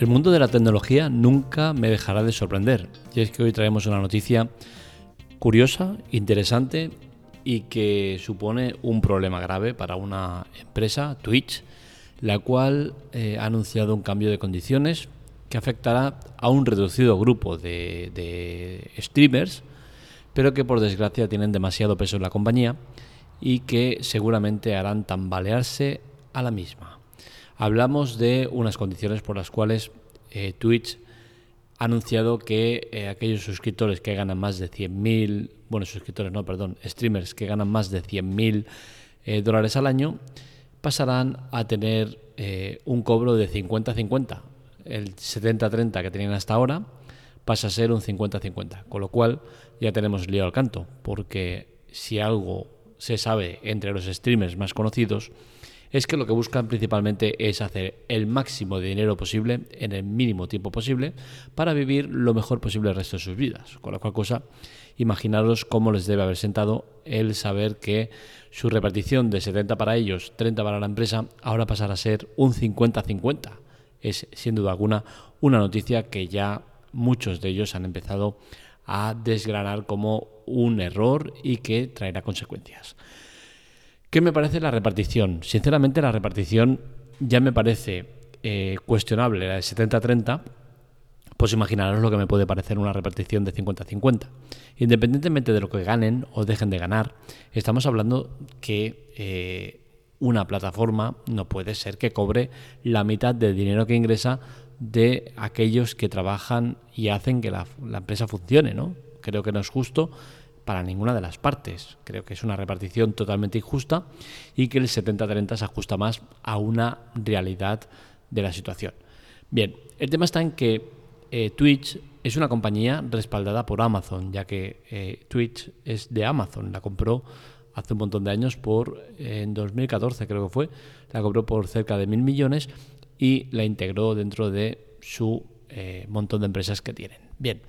El mundo de la tecnología nunca me dejará de sorprender. Y es que hoy traemos una noticia curiosa, interesante y que supone un problema grave para una empresa, Twitch, la cual eh, ha anunciado un cambio de condiciones que afectará a un reducido grupo de, de streamers, pero que por desgracia tienen demasiado peso en la compañía y que seguramente harán tambalearse a la misma. Hablamos de unas condiciones por las cuales eh, Twitch ha anunciado que eh, aquellos suscriptores que ganan más de 100.000, bueno, suscriptores no, perdón, streamers que ganan más de 100.000 eh, dólares al año, pasarán a tener un cobro de 50-50. El 70-30 que tenían hasta ahora pasa a ser un 50-50, con lo cual ya tenemos lío al canto, porque si algo se sabe entre los streamers más conocidos, es que lo que buscan principalmente es hacer el máximo de dinero posible en el mínimo tiempo posible para vivir lo mejor posible el resto de sus vidas. Con la cual cosa, imaginaros cómo les debe haber sentado el saber que su repartición de 70 para ellos, 30 para la empresa, ahora pasará a ser un 50-50. Es sin duda alguna una noticia que ya muchos de ellos han empezado a desgranar como un error y que traerá consecuencias. ¿Qué me parece la repartición? Sinceramente la repartición ya me parece eh, cuestionable, la de 70-30, pues imaginaros lo que me puede parecer una repartición de 50-50. Independientemente de lo que ganen o dejen de ganar, estamos hablando que eh, una plataforma no puede ser que cobre la mitad del dinero que ingresa de aquellos que trabajan y hacen que la, la empresa funcione, ¿no? Creo que no es justo para ninguna de las partes. Creo que es una repartición totalmente injusta y que el 70-30 se ajusta más a una realidad de la situación. Bien, el tema está en que eh, Twitch es una compañía respaldada por Amazon, ya que eh, Twitch es de Amazon, la compró hace un montón de años por en 2014 creo que fue, la compró por cerca de mil millones y la integró dentro de su eh, montón de empresas que tienen. Bien,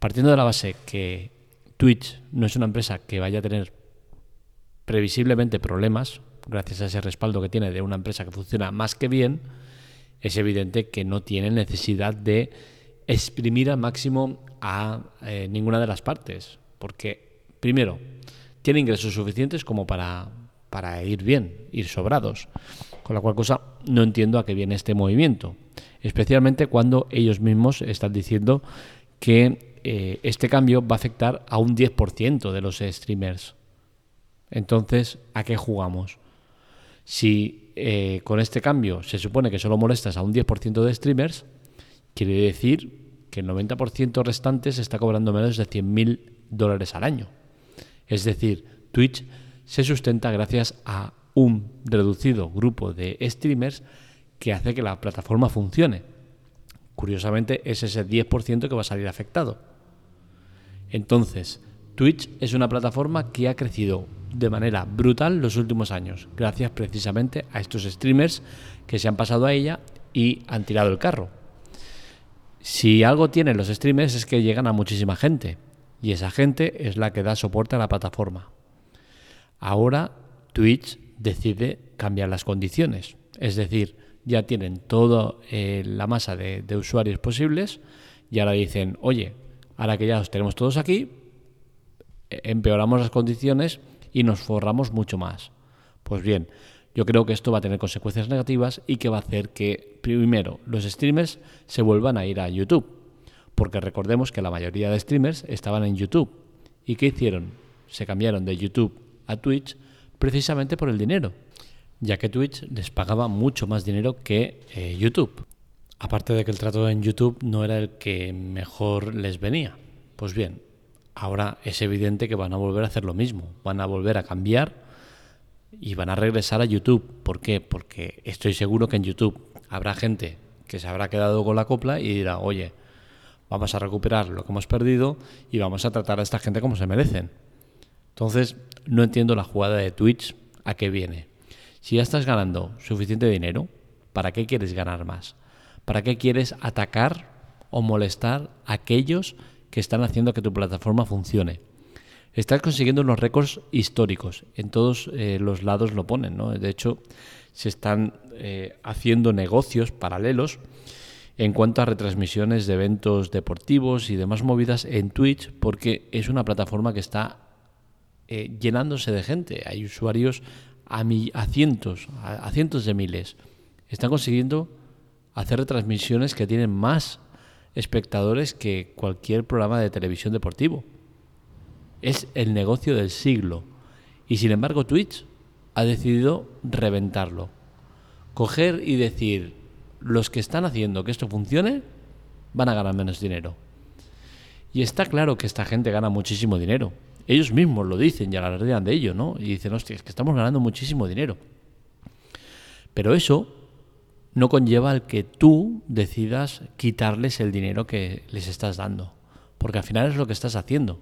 partiendo de la base que Twitch no es una empresa que vaya a tener previsiblemente problemas, gracias a ese respaldo que tiene de una empresa que funciona más que bien, es evidente que no tiene necesidad de exprimir al máximo a eh, ninguna de las partes, porque primero, tiene ingresos suficientes como para, para ir bien, ir sobrados, con la cual cosa no entiendo a qué viene este movimiento, especialmente cuando ellos mismos están diciendo que eh, este cambio va a afectar a un 10% de los streamers. Entonces, ¿a qué jugamos? Si eh, con este cambio se supone que solo molestas a un 10% de streamers, quiere decir que el 90% restante se está cobrando menos de 100.000 dólares al año. Es decir, Twitch se sustenta gracias a un reducido grupo de streamers que hace que la plataforma funcione. Curiosamente, es ese 10% que va a salir afectado. Entonces, Twitch es una plataforma que ha crecido de manera brutal los últimos años, gracias precisamente a estos streamers que se han pasado a ella y han tirado el carro. Si algo tienen los streamers es que llegan a muchísima gente y esa gente es la que da soporte a la plataforma. Ahora Twitch decide cambiar las condiciones, es decir, ya tienen toda eh, la masa de usuarios posibles y ahora dicen, oye, Ahora que ya los tenemos todos aquí, empeoramos las condiciones y nos forramos mucho más. Pues bien, yo creo que esto va a tener consecuencias negativas y que va a hacer que, primero, los streamers se vuelvan a ir a YouTube. Porque recordemos que la mayoría de streamers estaban en YouTube. ¿Y qué hicieron? Se cambiaron de YouTube a Twitch precisamente por el dinero, ya que Twitch les pagaba mucho más dinero que eh, YouTube. Aparte de que el trato en YouTube no era el que mejor les venía. Pues bien, ahora es evidente que van a volver a hacer lo mismo, van a volver a cambiar y van a regresar a YouTube. ¿Por qué? Porque estoy seguro que en YouTube habrá gente que se habrá quedado con la copla y dirá, oye, vamos a recuperar lo que hemos perdido y vamos a tratar a esta gente como se merecen. Entonces, no entiendo la jugada de Twitch a qué viene. Si ya estás ganando suficiente dinero, ¿para qué quieres ganar más? ¿Para qué quieres atacar o molestar a aquellos que están haciendo que tu plataforma funcione? Estás consiguiendo unos récords históricos. En todos eh, los lados lo ponen. ¿no? De hecho, se están eh, haciendo negocios paralelos en cuanto a retransmisiones de eventos deportivos y demás movidas en Twitch, porque es una plataforma que está eh, llenándose de gente. Hay usuarios a, a cientos, a, cientos de miles. Están consiguiendo hacer retransmisiones que tienen más espectadores que cualquier programa de televisión deportivo. Es el negocio del siglo. Y sin embargo Twitch ha decidido reventarlo. Coger y decir, los que están haciendo que esto funcione van a ganar menos dinero. Y está claro que esta gente gana muchísimo dinero. Ellos mismos lo dicen y alardean de ello, ¿no? Y dicen, hostia, es que estamos ganando muchísimo dinero. Pero eso no conlleva al que tú decidas quitarles el dinero que les estás dando. Porque al final es lo que estás haciendo.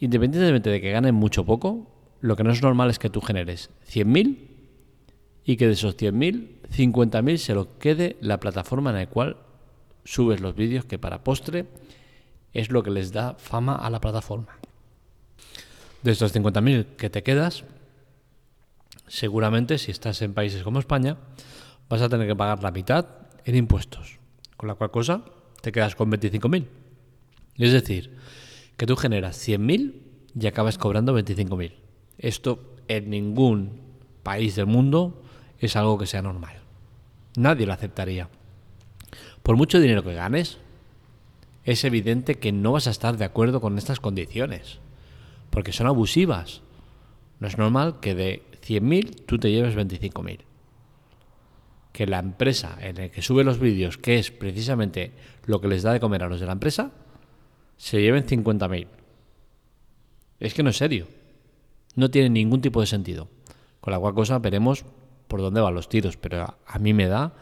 Independientemente de que ganen mucho o poco, lo que no es normal es que tú generes 100.000 y que de esos 100.000, 50.000 se lo quede la plataforma en la cual subes los vídeos, que para postre es lo que les da fama a la plataforma. De estos 50.000 que te quedas, seguramente si estás en países como España, vas a tener que pagar la mitad en impuestos. Con la cual cosa te quedas con 25.000. Es decir, que tú generas 100.000 y acabas cobrando 25.000. Esto en ningún país del mundo es algo que sea normal. Nadie lo aceptaría. Por mucho dinero que ganes, es evidente que no vas a estar de acuerdo con estas condiciones porque son abusivas. No es normal que de 100.000 tú te lleves 25.000. Que la empresa en la que sube los vídeos, que es precisamente lo que les da de comer a los de la empresa, se lleven 50.000. Es que no es serio. No tiene ningún tipo de sentido. Con la cual cosa veremos por dónde van los tiros. Pero a, mí me da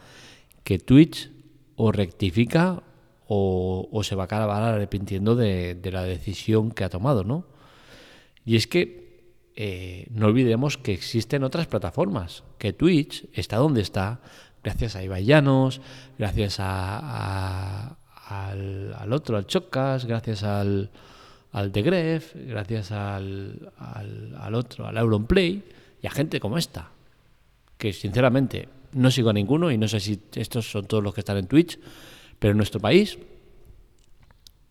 que Twitch o rectifica o, se va a acabar arrepintiendo de, de la decisión que ha tomado, ¿no? Y es que eh, no olvidemos que existen otras plataformas, que Twitch está donde está, gracias a Ibai Llanos, gracias a, al, otro, al Chocas, gracias al, al The Gref, gracias al, al, otro, al Auronplay, y a gente como esta, que sinceramente no sigo a ninguno y no sé si estos son todos los que están en Twitch, pero en nuestro país,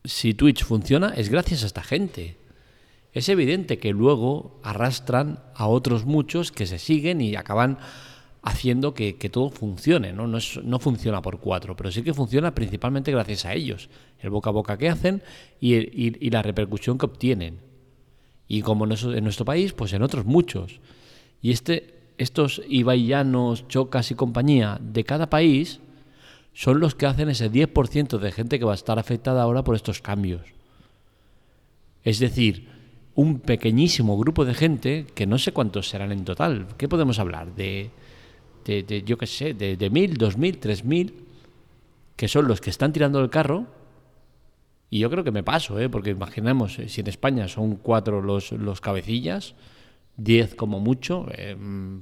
si Twitch funciona, es gracias a esta gente es evidente que luego arrastran a otros muchos que se siguen y acaban haciendo que, todo funcione. ¿no? No, funciona por cuatro, pero sí que funciona principalmente gracias a ellos. El boca a boca que hacen y, la repercusión que obtienen. Y como en nuestro país, pues en otros muchos. Y este, estos ibaillanos, chocas y compañía de cada país son los que hacen ese 10% de gente que va a estar afectada ahora por estos cambios. Es decir, un pequeñísimo grupo de gente, que no sé cuántos serán en total, ¿qué podemos hablar? De, de, yo qué sé, de, de mil, dos mil, tres mil, que son los que están tirando el carro. Y yo creo que me paso, ¿eh? porque imaginemos, eh, si en España son cuatro los, los cabecillas, diez como mucho, eh,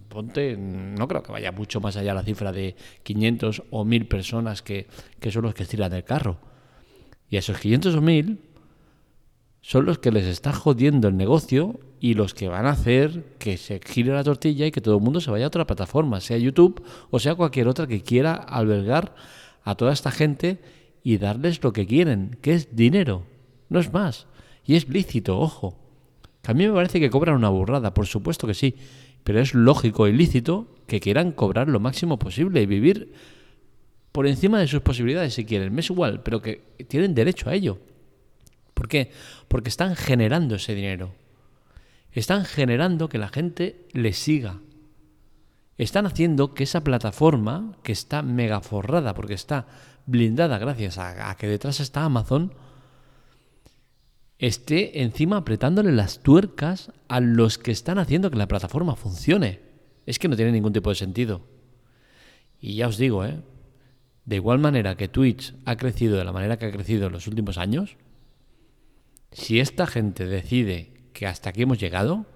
ponte, no creo que vaya mucho más allá la cifra de 500 o 1000 personas que, que son los que tiran el carro. Y esos 500 o 1000 son los que les está jodiendo el negocio y los que van a hacer que se gire la tortilla y que todo el mundo se vaya a otra plataforma, sea YouTube o sea cualquier otra que quiera albergar a toda esta gente y darles lo que quieren, que es dinero, no es más. Y es lícito, ojo. a mí me parece que cobran una burrada, por supuesto que sí, pero es lógico y lícito que quieran cobrar lo máximo posible y vivir por encima de sus posibilidades si quieren. Me es igual, pero que tienen derecho a ello. ¿Por qué? Porque están generando ese dinero. Están generando que la gente les siga. Están haciendo que esa plataforma, que está mega forrada, porque está blindada gracias a, que detrás está Amazon, esté encima apretándole las tuercas a los que están haciendo que la plataforma funcione. Es que no tiene ningún tipo de sentido. Y ya os digo, ¿eh? de igual manera que Twitch ha crecido de la manera que ha crecido en los últimos años, si esta gente decide que hasta aquí hemos llegado,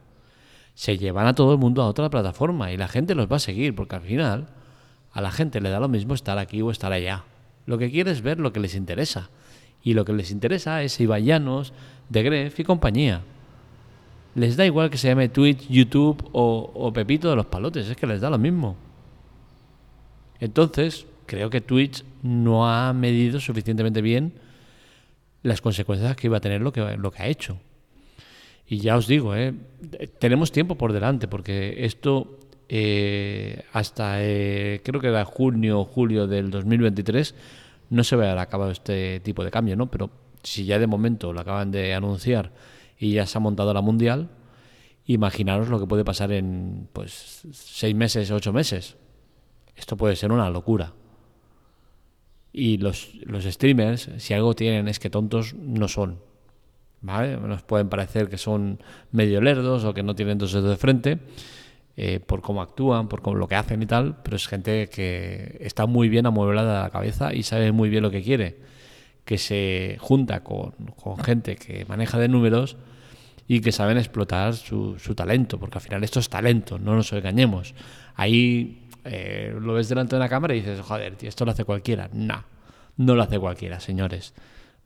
se llevan a todo el mundo a otra plataforma y la gente los va a seguir, porque al final a la gente le da lo mismo estar aquí o estar allá. Lo que quiere es ver lo que les interesa. Y lo que les interesa es Ibayanos, De Gref y compañía. Les da igual que se llame Twitch, YouTube o, o Pepito de los Palotes, es que les da lo mismo. Entonces, creo que Twitch no ha medido suficientemente bien las consecuencias que iba a tener lo que, lo que ha hecho. Y ya os digo, ¿eh? tenemos tiempo por delante, porque esto eh, hasta eh, creo que era junio o julio del 2023 no se va a acabado este tipo de cambio, ¿no? Pero si ya de momento lo acaban de anunciar y ya se ha montado la mundial, imaginaros lo que puede pasar en pues seis meses, ocho meses. Esto puede ser una locura. Y los, los streamers, si algo tienen es que tontos no son. ¿Vale? Nos pueden parecer que son medio lerdos o que no tienen dos dedos de frente eh, por cómo actúan, por cómo, lo que hacen y tal, pero es gente que está muy bien amueblada la cabeza y sabe muy bien lo que quiere, que se junta con, con gente que maneja de números y que saben explotar su, su, talento, porque al final esto es talento, no nos engañemos. Eh, lo ves delante de una cámara y dices, joder, tío, esto lo hace cualquiera. No, no lo hace cualquiera, señores.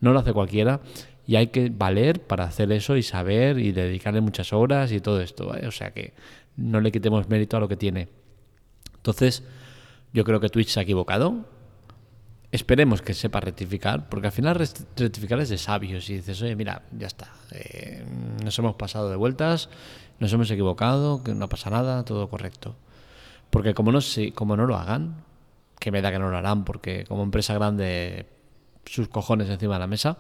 No lo hace cualquiera y hay que valer para hacer eso y saber y dedicarle muchas horas y todo esto. O sea que no le quitemos mérito a lo que tiene. Entonces, yo creo que Twitch se ha equivocado Esperemos que sepa rectificar, porque al final rectificar es de sabios y dices, oye, mira, ya está, eh, nos hemos pasado de vueltas, nos hemos equivocado, que no pasa nada, todo correcto. Porque como no, como no lo hagan, que me da que no lo harán, porque como empresa grande, sus cojones encima de la mesa,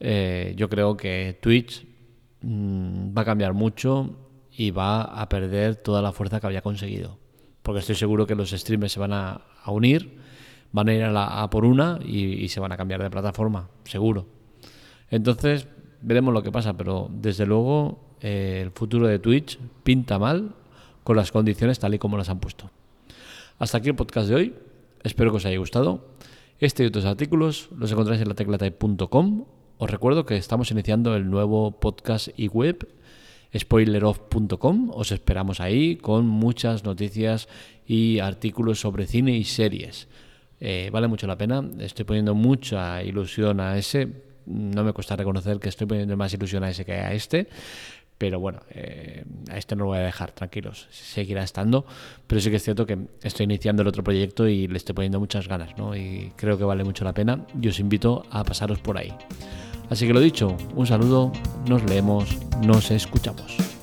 eh, yo creo que Twitch mm, va a cambiar mucho y va a perder toda la fuerza que había conseguido. Porque estoy seguro que los streamers se van a unir van a ir a, por una y, se van a cambiar de plataforma, seguro. Entonces, veremos lo que pasa, pero desde luego eh, el futuro de Twitch pinta mal con las condiciones tal y como las han puesto. Hasta aquí el podcast de hoy. Espero que os haya gustado. Este y otros artículos los encontráis en la teclatype.com. Os recuerdo que estamos iniciando el nuevo podcast y web spoileroff.com. Os esperamos ahí con muchas noticias y artículos sobre cine y series. Eh, vale mucho la pena. Estoy poniendo mucha ilusión a ese. No me cuesta reconocer que estoy poniendo más ilusión a ese que a este. Pero bueno, eh, a este no lo voy a dejar, tranquilos, seguirá estando. Pero sí que es cierto que estoy iniciando el otro proyecto y le estoy poniendo muchas ganas, ¿no? Y creo que vale mucho la pena y os invito a pasaros por ahí. Así que lo dicho, un saludo, nos leemos, nos escuchamos.